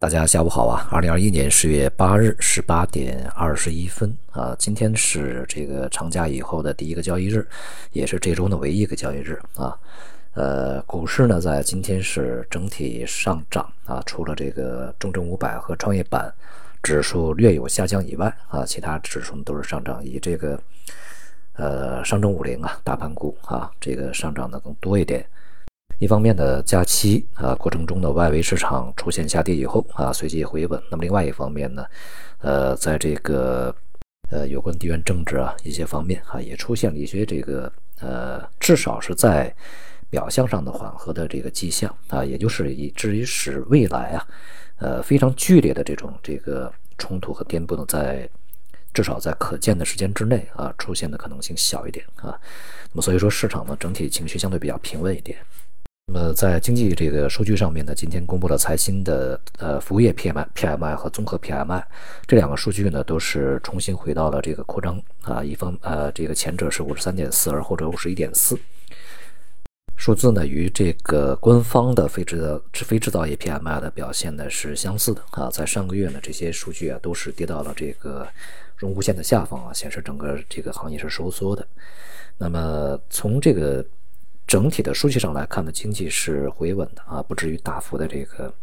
大家下午好啊！二零二一年十月八日十八点二十一分啊，今天是这个长假以后的第一个交易日，也是这周的唯一一个交易日啊。呃，股市呢在今天是整体上涨啊，除了这个中证五百和创业板指数略有下降以外啊，其他指数都是上涨，以这个呃上证五零啊大盘股啊这个上涨的更多一点。一方面呢，假期啊过程中的外围市场出现下跌以后啊，随即回稳。那么另外一方面呢，呃，在这个呃有关地缘政治啊一些方面啊，也出现了一些这个呃，至少是在表象上的缓和的这个迹象啊，也就是以至于使未来啊，呃非常剧烈的这种这个冲突和颠簸呢，在至少在可见的时间之内啊，出现的可能性小一点啊。那么所以说，市场呢整体情绪相对比较平稳一点。那么在经济这个数据上面呢，今天公布了财新的呃服务业 PMI、PMI 和综合 PMI 这两个数据呢，都是重新回到了这个扩张啊，一方呃这个前者是五十三点四，而后者五十一点四，数字呢与这个官方的非制造非制造业 PMI 的表现呢是相似的啊，在上个月呢这些数据啊都是跌到了这个荣枯线的下方啊，显示整个这个行业是收缩的。那么从这个。整体的数据上来看呢，经济是回稳的啊，不至于大幅的这个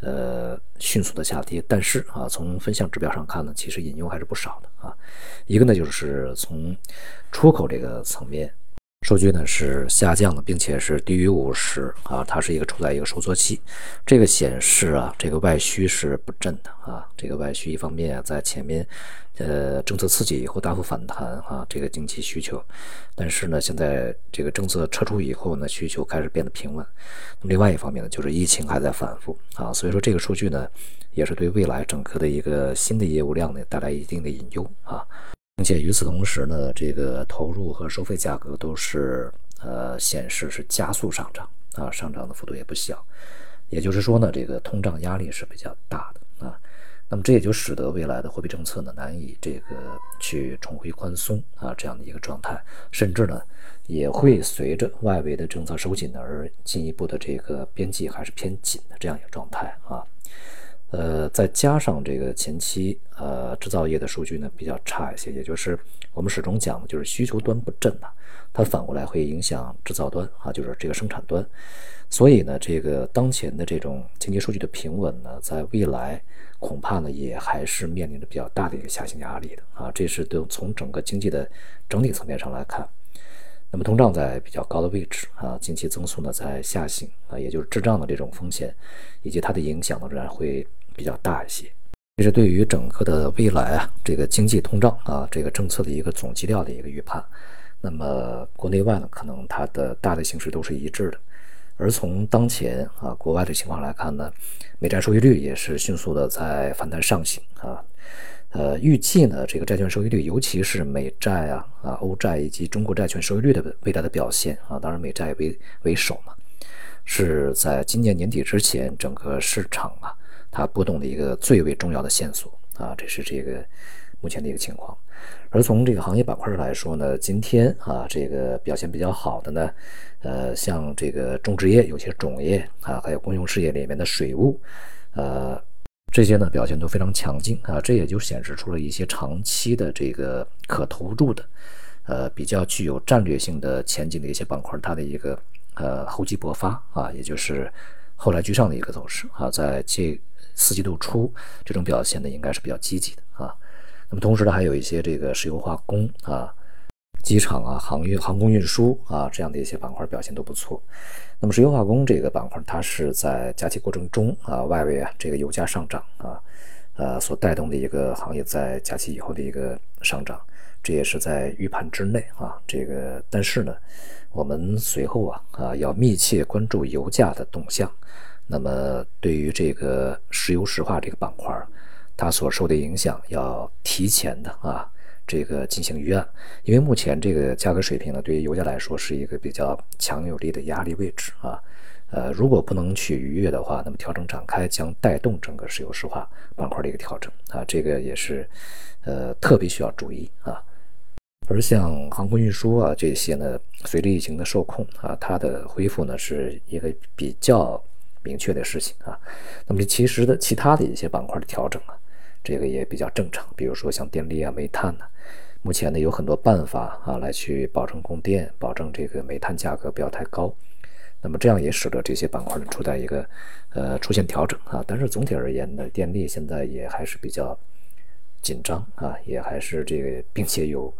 呃迅速的下跌。但是啊，从分项指标上看呢，其实隐忧还是不少的啊。一个呢，就是从出口这个层面，数据呢是下降的，并且是低于五十啊，它是一个处在一个收缩期。这个显示啊，这个外需是不振的啊。这个外需一方面啊在前面。呃，政策刺激以后大幅反弹啊，这个经济需求，但是呢，现在这个政策撤出以后呢，需求开始变得平稳。那么另外一方面呢，就是疫情还在反复啊，所以说这个数据呢，也是对未来整个的一个新的业务量呢带来一定的隐忧啊。并且与此同时呢，这个投入和收费价格都是呃显示是加速上涨啊，上涨的幅度也不小。也就是说呢，这个通胀压力是比较大的啊。那么这也就使得未来的货币政策呢难以这个去重回宽松啊这样的一个状态，甚至呢也会随着外围的政策收紧而进一步的这个边际还是偏紧的这样一个状态啊。呃，再加上这个前期呃制造业的数据呢比较差一些，也就是我们始终讲的就是需求端不振呐，它反过来会影响制造端啊，就是这个生产端。所以呢，这个当前的这种经济数据的平稳呢，在未来。恐怕呢，也还是面临着比较大的一个下行压力的啊，这是都从整个经济的整体层面上来看。那么通胀在比较高的位置啊，经济增速呢在下行啊，也就是滞胀的这种风险以及它的影响呢，仍然会比较大一些。这是对于整个的未来啊，这个经济通胀啊，这个政策的一个总基调的一个预判。那么国内外呢，可能它的大的形势都是一致的。而从当前啊国外的情况来看呢，美债收益率也是迅速的在反弹上行啊，呃，预计呢这个债券收益率，尤其是美债啊啊欧债以及中国债券收益率的未来的表现啊，当然美债为为首嘛，是在今年年底之前整个市场啊它波动的一个最为重要的线索啊，这是这个目前的一个情况。而从这个行业板块来说呢，今天啊这个表现比较好的呢。呃，像这个种植业、有些种业啊，还有公用事业里面的水务，呃，这些呢表现都非常强劲啊，这也就显示出了一些长期的这个可投入的，呃，比较具有战略性的前景的一些板块，它的一个呃厚积薄发啊，也就是后来居上的一个走势啊，在这四季度初这种表现呢，应该是比较积极的啊。那么同时呢，还有一些这个石油化工啊。机场啊，航运、航空运输啊，这样的一些板块表现都不错。那么石油化工这个板块，它是在假期过程中啊，外围啊这个油价上涨啊，呃所带动的一个行业在假期以后的一个上涨，这也是在预判之内啊。这个但是呢，我们随后啊啊要密切关注油价的动向。那么对于这个石油石化这个板块，它所受的影响要提前的啊。这个进行预案，因为目前这个价格水平呢，对于油价来说是一个比较强有力的压力位置啊。呃，如果不能去逾越的话，那么调整展开将带动整个石油石化板块的一个调整啊，这个也是呃特别需要注意啊。而像航空运输啊这些呢，随着疫情的受控啊，它的恢复呢是一个比较明确的事情啊。那么其实的其他的一些板块的调整啊，这个也比较正常。比如说像电力啊、煤炭呢，目前呢有很多办法啊来去保证供电，保证这个煤炭价格不要太高。那么这样也使得这些板块呢处在一个呃出现调整啊。但是总体而言呢，电力现在也还是比较。紧张啊，也还是这个，并且有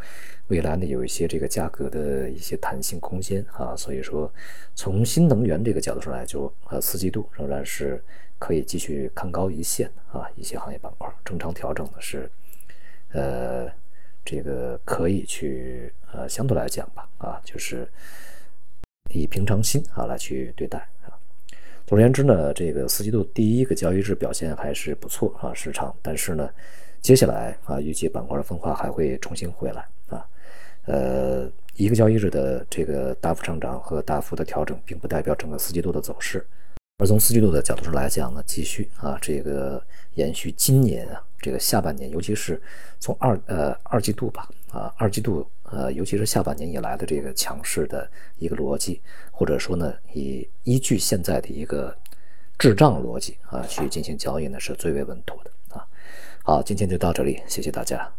未来呢，有一些这个价格的一些弹性空间啊，所以说从新能源这个角度上来就呃，四季度仍然是可以继续看高一线啊，一些行业板块正常调整的是呃，这个可以去呃，相对来讲吧啊，就是以平常心啊来去对待啊。总而言之呢，这个四季度第一个交易日表现还是不错啊，市场，但是呢。接下来啊，预计板块的分化还会重新回来啊。呃，一个交易日的这个大幅上涨和大幅的调整，并不代表整个四季度的走势。而从四季度的角度上来讲呢，继续啊，这个延续今年啊这个下半年，尤其是从二呃二季度吧啊二季度呃尤其是下半年以来的这个强势的一个逻辑，或者说呢，以依据现在的一个滞胀逻辑啊去进行交易呢，是最为稳妥的啊。好，今天就到这里，谢谢大家。